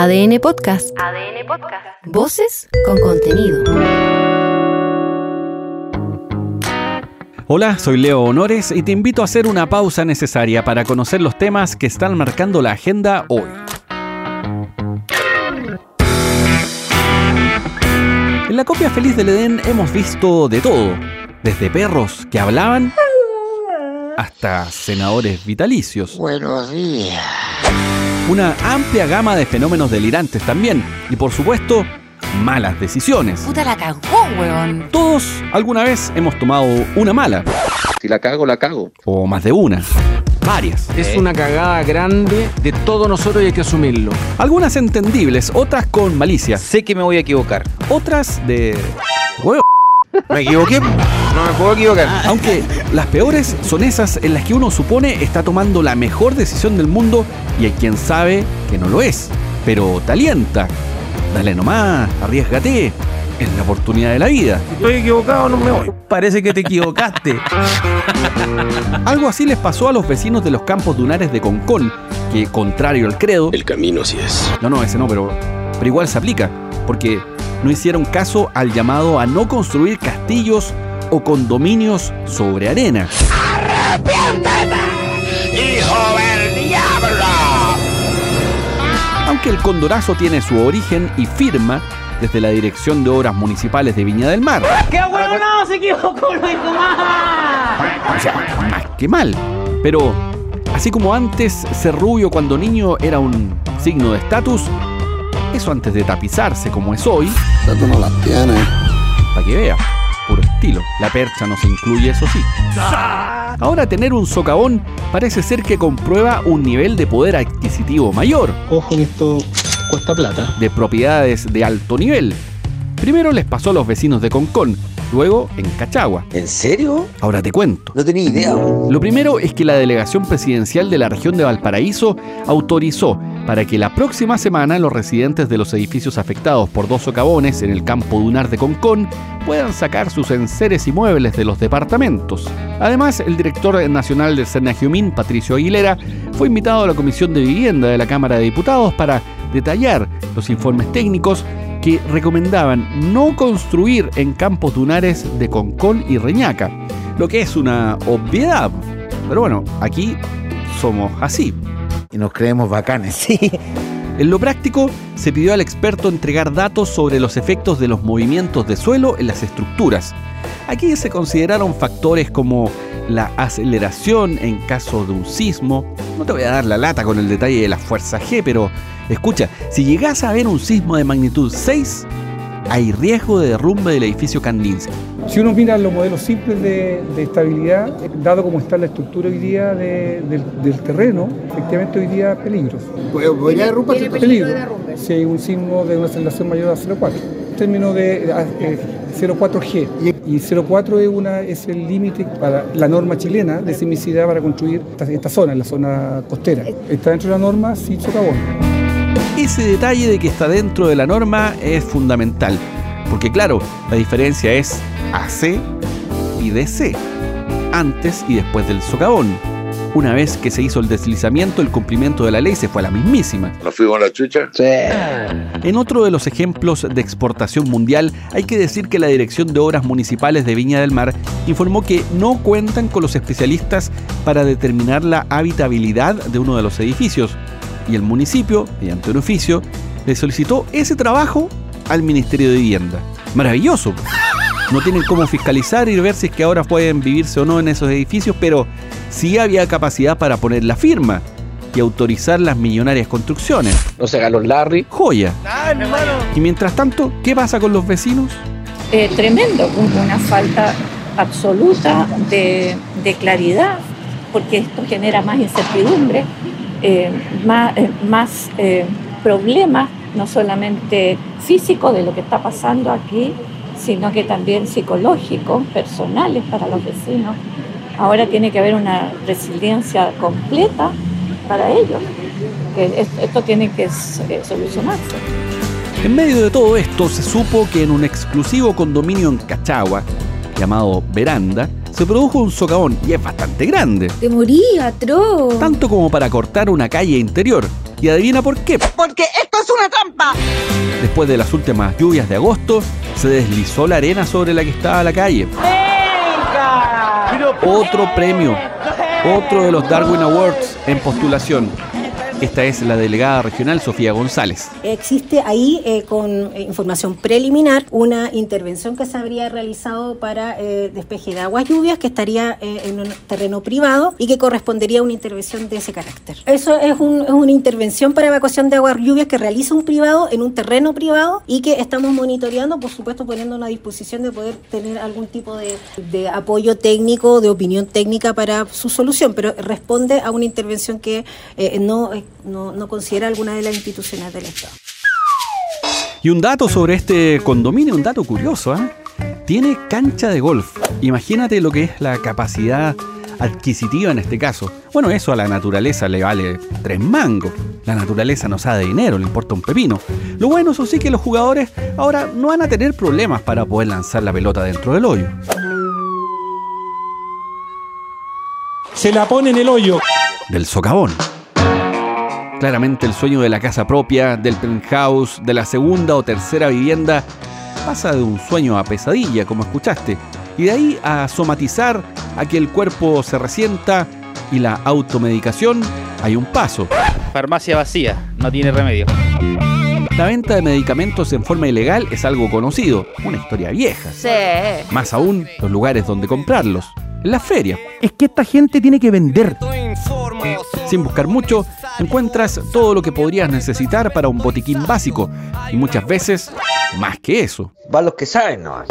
ADN Podcast. ADN Podcast. Voces con contenido. Hola, soy Leo Honores y te invito a hacer una pausa necesaria para conocer los temas que están marcando la agenda hoy. En la copia feliz del Edén hemos visto de todo, desde perros que hablaban hasta senadores vitalicios. Buenos días. Una amplia gama de fenómenos delirantes también, y por supuesto, malas decisiones. Puta la cagó, weón. Todos alguna vez hemos tomado una mala, Si la cago, la cago. o más de una, varias. Es una cagada grande de todos nosotros y hay que asumirlo. Algunas entendibles, otras con malicia, Sé que me voy a equivocar. otras de... ¿Me equivoqué? No me puedo equivocar. Aunque las peores son esas en las que uno supone está tomando la mejor decisión del mundo y hay quien sabe que no lo es, pero te alienta. Dale nomás, arriesgate, es la oportunidad de la vida. Estoy equivocado, no me voy. Parece que te equivocaste. Algo así les pasó a los vecinos de los campos dunares de Concón, que contrario al credo... El camino sí es. No, no, ese no, pero, pero igual se aplica, porque no hicieron caso al llamado a no construir castillos o condominios sobre arena. Aunque el condorazo tiene su origen y firma desde la Dirección de Obras Municipales de Viña del Mar. ¡Qué weón no! ¡Se equivocó, lo hizo mal! O sea, más que mal. Pero, así como antes ser rubio cuando niño era un signo de estatus, eso antes de tapizarse como es hoy, Tú no las tienes. para que vea, puro estilo. La percha no se incluye, eso sí. Ahora tener un socavón parece ser que comprueba un nivel de poder adquisitivo mayor, Ojo que esto cuesta plata. de propiedades de alto nivel. Primero les pasó a los vecinos de Concón, luego en Cachagua. ¿En serio? Ahora te cuento. No tenía idea. Lo primero es que la delegación presidencial de la región de Valparaíso autorizó para que la próxima semana los residentes de los edificios afectados por dos socavones en el campo dunar de Concón puedan sacar sus enseres y muebles de los departamentos. Además, el director nacional del Senagiumín, Patricio Aguilera, fue invitado a la Comisión de Vivienda de la Cámara de Diputados para detallar los informes técnicos que recomendaban no construir en campos dunares de Concón y Reñaca, lo que es una obviedad. Pero bueno, aquí somos así. Y nos creemos bacanes. Sí. En lo práctico, se pidió al experto entregar datos sobre los efectos de los movimientos de suelo en las estructuras. Aquí se consideraron factores como la aceleración en caso de un sismo. No te voy a dar la lata con el detalle de la fuerza G, pero escucha, si llegas a ver un sismo de magnitud 6, hay riesgo de derrumbe del edificio Kandinsky. Si uno mira los modelos simples de, de estabilidad, eh, dado como está la estructura hoy día de- del, del terreno, efectivamente hoy día peligros. ¿Podría derrumbarse? Peligro. Si hay un sismo de una aceleración mayor a 0,4. Términos de a- eh, 0,4G. Y 0,4 es, una, es el límite para la norma chilena de sismicidad para construir esta, esta zona, la zona costera. Está dentro de la norma sin socavón. Ese detalle de que está dentro de la norma es fundamental, porque claro, la diferencia es AC y DC, antes y después del socavón. Una vez que se hizo el deslizamiento, el cumplimiento de la ley se fue a la mismísima. ¿Nos fuimos a la chucha? Sí. En otro de los ejemplos de exportación mundial, hay que decir que la Dirección de Obras Municipales de Viña del Mar informó que no cuentan con los especialistas para determinar la habitabilidad de uno de los edificios, y el municipio, mediante un oficio, le solicitó ese trabajo al Ministerio de Vivienda. Maravilloso. No tienen cómo fiscalizar y ver si es que ahora pueden vivirse o no en esos edificios, pero sí había capacidad para poner la firma y autorizar las millonarias construcciones. No se hagan los Larry. Joya. Y mientras tanto, ¿qué pasa con los vecinos? eh, tremendo, un- una falta absoluta de, de claridad, porque esto genera más incertidumbre, eh, más, eh, más, eh, problemas, no solamente físicos de lo que está pasando aquí, sino que también psicológicos, personales para los vecinos. Ahora tiene que haber una resiliencia completa para ellos, que esto tiene que eh, solucionarse. En medio de todo esto, se supo que en un exclusivo condominio en Cachagua, llamado Veranda, se produjo un socavón y es bastante grande, Te moría, Tro. tanto como para cortar una calle interior. Y adivina por qué. Porque esto es una trampa. Después de las últimas lluvias de agosto, se deslizó la arena sobre la que estaba la calle. Otro premio, otro de los Darwin Awards en postulación. Esta es la delegada regional Sofía González. Existe ahí, eh, con eh, información preliminar, una intervención que se habría realizado para eh, despeje de aguas lluvias que estaría en un terreno privado y que correspondería a una intervención de ese carácter. Eso es, un- es una intervención para evacuación de aguas lluvias que realiza un privado en un terreno privado y que estamos monitoreando, por supuesto, poniendo a disposición de poder tener algún tipo de, de apoyo técnico, de opinión técnica para su solución, pero responde a una intervención que no, no, no considera alguna de las instituciones del Estado. Y un dato sobre este condominio, un dato curioso, ¿eh? Tiene cancha de golf. Imagínate lo que es la capacidad adquisitiva en este caso. Bueno, eso a la naturaleza le vale tres mangos. La naturaleza no sabe de dinero, le importa un pepino. Lo bueno, eso sí, que los jugadores ahora no van a tener problemas para poder lanzar la pelota dentro del hoyo. Se la pone en el hoyo. Del socavón. Claramente el sueño de la casa propia, del penthouse, de la segunda o tercera vivienda, pasa de un sueño a pesadilla, como escuchaste, y de ahí a somatizar, a que el cuerpo se resienta y la automedicación, hay un paso. Farmacia vacía, no tiene remedio. La venta de medicamentos en forma ilegal es algo conocido, una historia vieja. Sí. Más aún, los lugares donde comprarlos, en la feria. Es que esta gente tiene que vender. Sin buscar mucho, encuentras todo lo que podrías necesitar para un botiquín básico, y muchas veces más que eso. Va los que saben, no.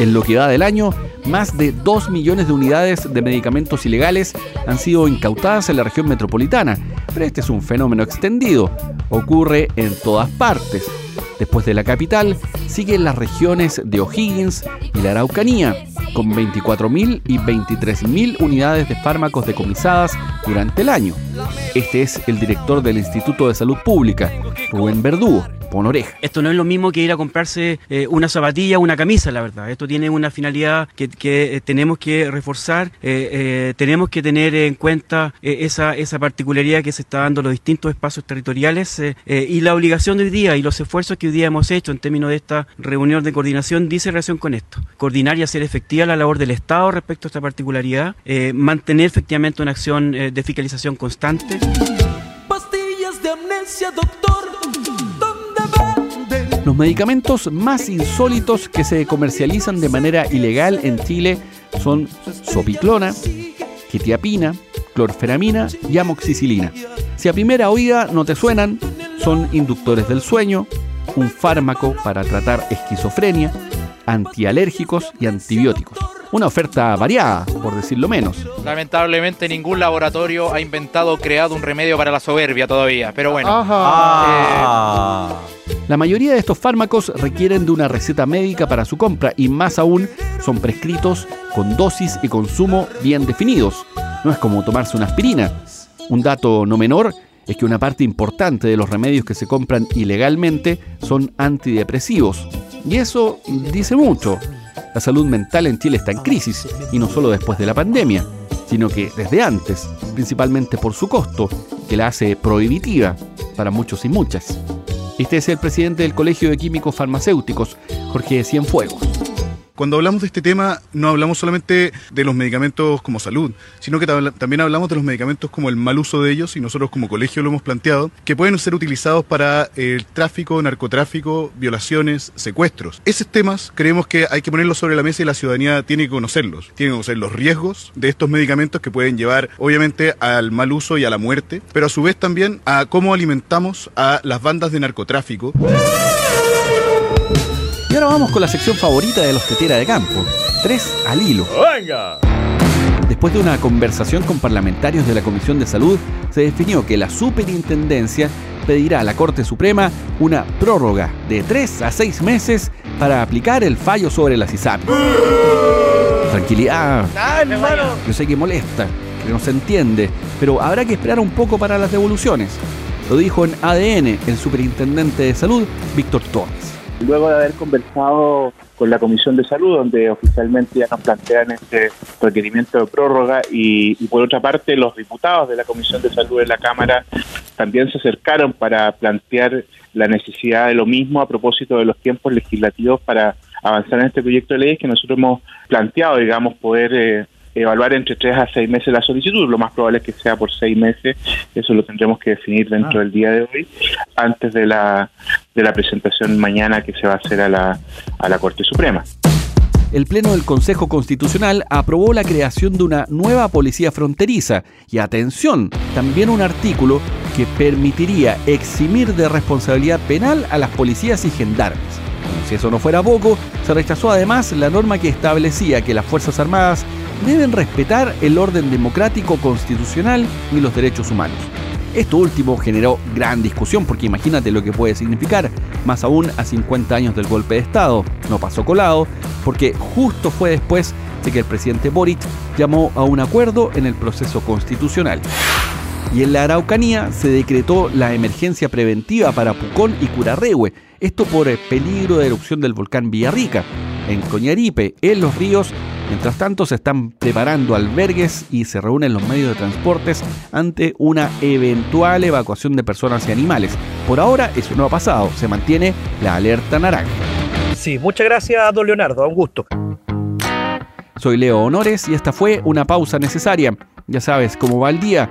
En lo que va del año, más de 2 millones de unidades de medicamentos ilegales han sido incautadas en la región metropolitana, pero este es un fenómeno extendido, ocurre en todas partes. Después de la capital, siguen las regiones de O'Higgins y la Araucanía, con 24.000 y 23.000 unidades de fármacos decomisadas durante el año. Este es el director del Instituto de Salud Pública, Rubén Verdugo. Pon oreja. Esto no es lo mismo que ir a comprarse eh, una zapatilla o una camisa, la verdad. Esto tiene una finalidad que, que, eh, tenemos que reforzar, eh, eh, tenemos que tener en cuenta eh, esa, esa particularidad que se está dando en los distintos espacios territoriales eh, eh, y la obligación de hoy día y los esfuerzos que hoy día hemos hecho en términos de esta reunión de coordinación dice relación con esto. Coordinar y hacer efectiva la labor del Estado respecto a esta particularidad, eh, mantener efectivamente una acción eh, de fiscalización constante. Pastillas de amnesia, doctor. Los medicamentos más insólitos que se comercializan de manera ilegal en Chile son sopiclona, quetiapina, clorferamina y amoxicilina. Si a primera oída no te suenan, son inductores del sueño, un fármaco para tratar esquizofrenia, antialérgicos y antibióticos. Una oferta variada, por decirlo menos. Lamentablemente ningún laboratorio ha inventado o creado un remedio para la soberbia todavía, pero bueno. Ajá. La mayoría de estos fármacos requieren de una receta médica para su compra y más aún son prescritos con dosis y consumo bien definidos. No es como tomarse una aspirina. Un dato no menor es que una parte importante de los remedios que se compran ilegalmente son antidepresivos. Y eso dice mucho. La salud mental en Chile está en crisis, y no solo después de la pandemia, sino que desde antes, principalmente por su costo, que la hace prohibitiva para muchos y muchas. Este es el presidente del Colegio de Químicos Farmacéuticos, Jorge Cienfuegos. Cuando hablamos de este tema, no hablamos solamente de los medicamentos como salud, sino que también hablamos de los medicamentos como el mal uso de ellos, y nosotros como colegio lo hemos planteado, que pueden ser utilizados para el tráfico, narcotráfico, violaciones, secuestros. Esos temas creemos que hay que ponerlos sobre la mesa y la ciudadanía tiene que conocerlos. Tiene que conocer los riesgos de estos medicamentos que pueden llevar, obviamente, al mal uso y a la muerte, pero a su vez también a cómo alimentamos a las bandas de narcotráfico. Y ahora vamos con la sección favorita de los Tetera de Campo, tres al hilo. ¡Venga! Después de una conversación con parlamentarios de la Comisión de Salud, se definió que la superintendencia pedirá a la Corte Suprema una prórroga de 3 a 6 meses para aplicar el fallo sobre la CISAP. Tranquilidad, yo sé que molesta, que no se entiende, pero habrá que esperar un poco para las devoluciones. Lo dijo en ADN el superintendente de salud, Víctor Torres. Luego de haber conversado con la Comisión de Salud, donde oficialmente ya nos plantean este requerimiento de prórroga, y, y por otra parte los diputados de la Comisión de Salud en la Cámara también se acercaron para plantear la necesidad de lo mismo a propósito de los tiempos legislativos para avanzar en este proyecto de ley que nosotros hemos planteado, digamos, poder eh, evaluar entre tres a seis meses la solicitud. Lo más probable es que sea por seis meses. Eso lo tendremos que definir dentro del día de hoy, antes de la, de la presentación mañana que se va a hacer a la, a la Corte Suprema. El Pleno del Consejo Constitucional aprobó la creación de una nueva policía fronteriza y atención, también un artículo que permitiría eximir de responsabilidad penal a las policías y gendarmes. Si eso no fuera poco, se rechazó además la norma que establecía que las Fuerzas Armadas deben respetar el orden democrático constitucional y los derechos humanos. Esto último generó gran discusión porque imagínate lo que puede significar, más aún a 50 años del golpe de Estado. No pasó colado porque justo fue después de que el presidente Boric llamó a un acuerdo en el proceso constitucional. Y en la Araucanía se decretó la emergencia preventiva para Pucón y Curarrehue, esto por el peligro de erupción del volcán Villarrica. En Coñaripe, en los ríos, Mientras tanto, se están preparando albergues y se reúnen los medios de transportes ante una eventual evacuación de personas y animales. Por ahora, eso no ha pasado, se mantiene la alerta naranja. Sí, muchas gracias, don Leonardo, un gusto. Soy Leo Honores y esta fue una pausa necesaria. Ya sabes cómo va el día.